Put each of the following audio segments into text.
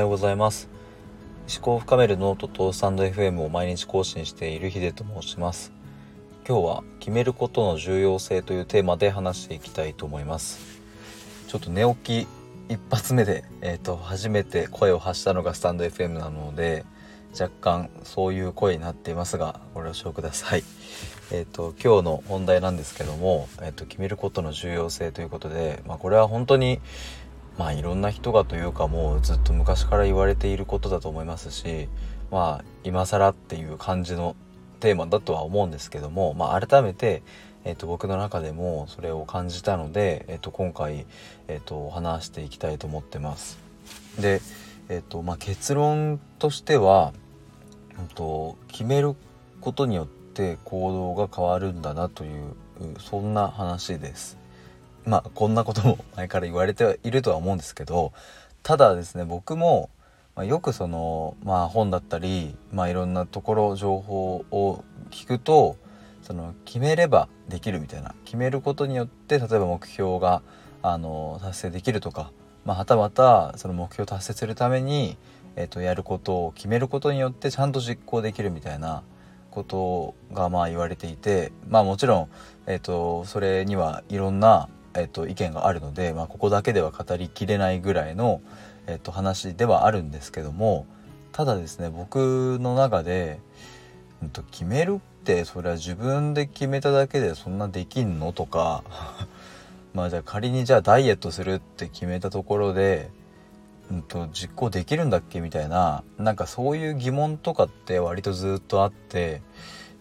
ようございます。思考を深めるノートとスタンド FM を毎日更新しているヒデと申します。今日は決めることの重要性というテーマで話していきたいと思います。ちょっと寝起き一発目で、えーと、初めて声を発したのがスタンド FM なので若干そういう声になっていますがご了承ください。えっ、ー、と今日の本題なんですけども、えーと決めることの重要性ということで、まあ、これは本当にまあいろんな人がというかもうずっと昔から言われていることだと思いますしまあ今更っていう感じのテーマだとは思うんですけども、まあ、改めて、えー、と僕の中でもそれを感じたので、えー、と今回、えー、と話していきたいと思ってます。で、えーとまあ、結論としては、うん、と決めることによって行動が変わるんだなというそんな話です。まあこんなことも前から言われてはいるとは思うんですけどただですね僕も、まあ、よくその、まあ、本だったり、まあ、いろんなところ情報を聞くとその決めればできるみたいな決めることによって例えば目標があの達成できるとか、まあ、はたまたその目標を達成するために、えー、とやることを決めることによってちゃんと実行できるみたいなことがまあ言われていてまあもちろん、えー、とそれにはいろんなえっと、意見があるので、まあ、ここだけでは語りきれないぐらいの、えっと、話ではあるんですけどもただですね僕の中で、うん、と決めるってそれは自分で決めただけでそんなできんのとか まあじゃあ仮にじゃあダイエットするって決めたところで、うんと、実行できるんだっけみたいななんかそういう疑問とかって割とずっとあって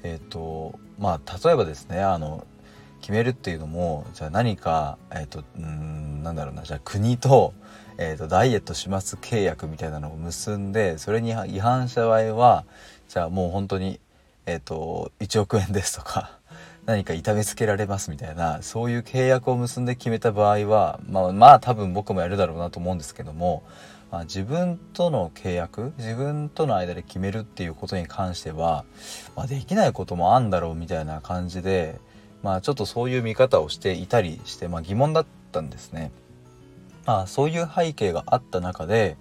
えっ、とまあ例えばですねあの決めるっていうのもじゃあ何かえっ、ー、とうんなんだろうなじゃあ国と,、えーと、ダイエットします契約みたいなのを結んでそれに違反した場合はじゃあもう本当にえっ、ー、と1億円ですとか 何か痛めつけられますみたいなそういう契約を結んで決めた場合はまあまあ多分僕もやるだろうなと思うんですけども、まあ、自分との契約自分との間で決めるっていうことに関しては、まあ、できないこともあんだろうみたいな感じでまあちょっとそういう見方をしていたりして、まあ、疑問だったんですね。まあそういう背景があった中で、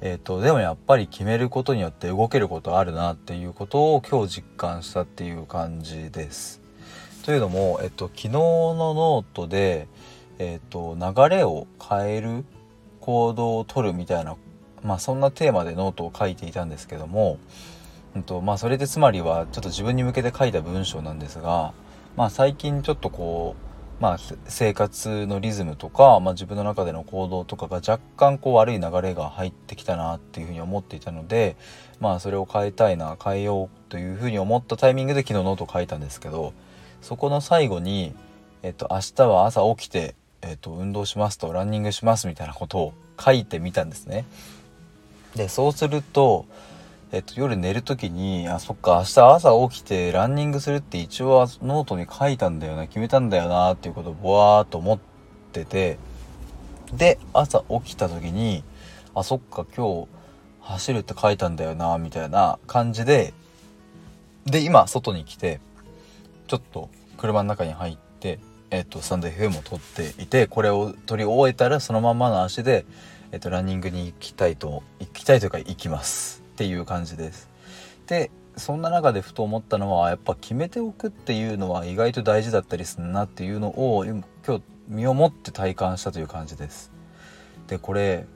えーと、でもやっぱり決めることによって動けることあるなっていうことを今日実感したっていう感じです。というのも、えっ、と、昨日のノートで、えっ、と、流れを変える行動をとるみたいな、まあそんなテーマでノートを書いていたんですけども、うんとまあ、それでつまりはちょっと自分に向けて書いた文章なんですが、まあ最近ちょっとこう、まあ生活のリズムとか、まあ自分の中での行動とかが若干こう悪い流れが入ってきたなっていうふうに思っていたので、まあそれを変えたいな、変えようというふうに思ったタイミングで昨日ノート書いたんですけど、そこの最後に、えっと明日は朝起きて、えっと運動しますと、ランニングしますみたいなことを書いてみたんですね。で、そうすると、えっと、夜寝る時に、あ、そっか、明日朝起きてランニングするって一応ノートに書いたんだよな、決めたんだよな、っていうことをぼわーっと思ってて、で、朝起きた時に、あ、そっか、今日走るって書いたんだよな、みたいな感じで、で、今、外に来て、ちょっと車の中に入って、えっと、スタンド FM を撮っていて、これを撮り終えたら、そのままの足で、えっと、ランニングに行きたいと、行きたいというか行きます。っていう感じです。でそんな中でふと思ったのはやっぱ決めておくっていうのは意外と大事だったりするなっていうのを今日身をもって体感したという感じです。でこれ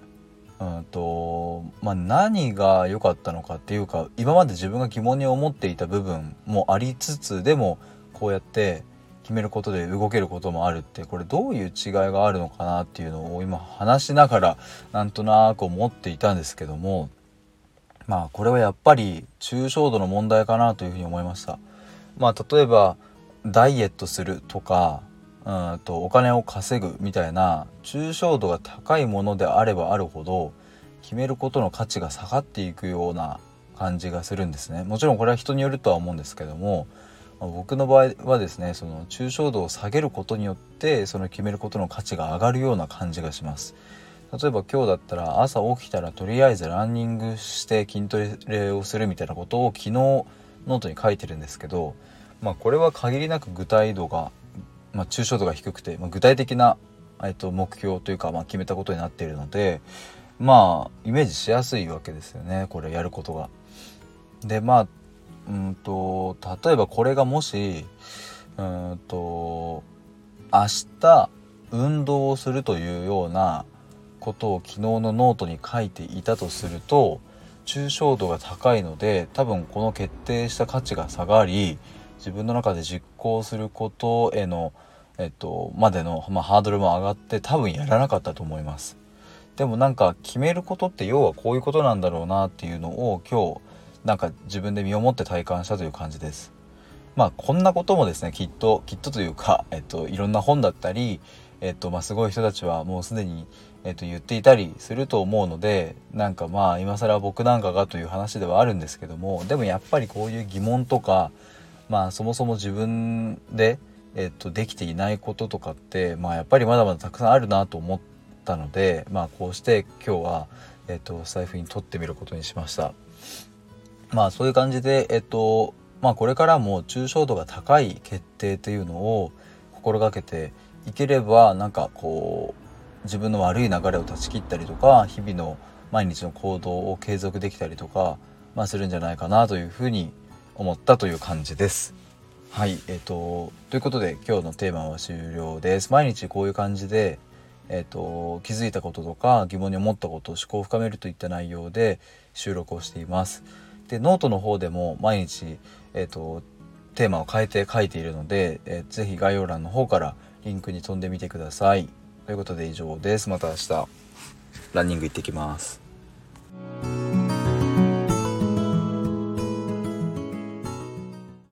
うんとまあ、何が良かったのかっていうか今まで自分が疑問に思っていた部分もありつつでもこうやって決めることで動けることもあるってこれどういう違いがあるのかなっていうのを今話しながらなんとなく思っていたんですけどもまあこれはやっぱり抽象度の問題かなというふうに思いました。まあ例えばダイエットするとかうんとお金を稼ぐみたいな抽象度が高いものであればあるほど決めることの価値が下がっていくような感じがするんですね。もちろんこれは人によるとは思うんですけども、まあ、僕の場合はですねその抽象度を下げることによってその決めることの価値が上がるような感じがします。例えば今日だったら朝起きたらとりあえずランニングして筋トレをするみたいなことを昨日ノートに書いてるんですけど、まあ、これは限りなく具体度が、まあ、抽象度が低くて、まあ、具体的な、えっと、目標というか、まあ、決めたことになっているので、まあイメージしやすいわけですよねこれやることが。でまあうんと例えばこれがもしうんと明日運動をするというようなことを昨日のノートに書いていたとすると抽象度が高いので多分この決定した価値が下がり自分の中で実行することへの、えっと、までの、まあ、ハードルも上がって多分やらなかったと思います。でもなんか決めることって要はこういうことなんだろうなっていうのを今日なんか自分で身をもって体感したという感じです。まあこんなこともですねきっときっとというか、えっと、いろんな本だったり、えっとまあ、すごい人たちはもうすでに、えっと、言っていたりすると思うのでなんかまあ今更僕なんかがという話ではあるんですけどもでもやっぱりこういう疑問とかまあそもそも自分で、えっと、できていないこととかってまあやっぱりまだまだたくさんあるなと思ったのでまあこうして今日は、えっと、財布に取ってみることにしました。まあそういう感じでえっとまあこれからも抽象度が高い決定というのを心がけていければなんかこう自分の悪い流れを断ち切ったりとか日々の毎日の行動を継続できたりとか、まあ、するんじゃないかなというふうに思ったという感じです。はい、えっ、ー、とということで今日のテーマは終了です。毎日こういう感じでえーと、気づいたこととか疑問に思ったこと思考を深めるといった内容で収録をしています。でノートの方でも毎日、えーと、テーマを変えて書いているので、えー、ぜひ概要欄の方からリンクに飛んでみてください。ということで以上です。また明日ランニング行ってきます。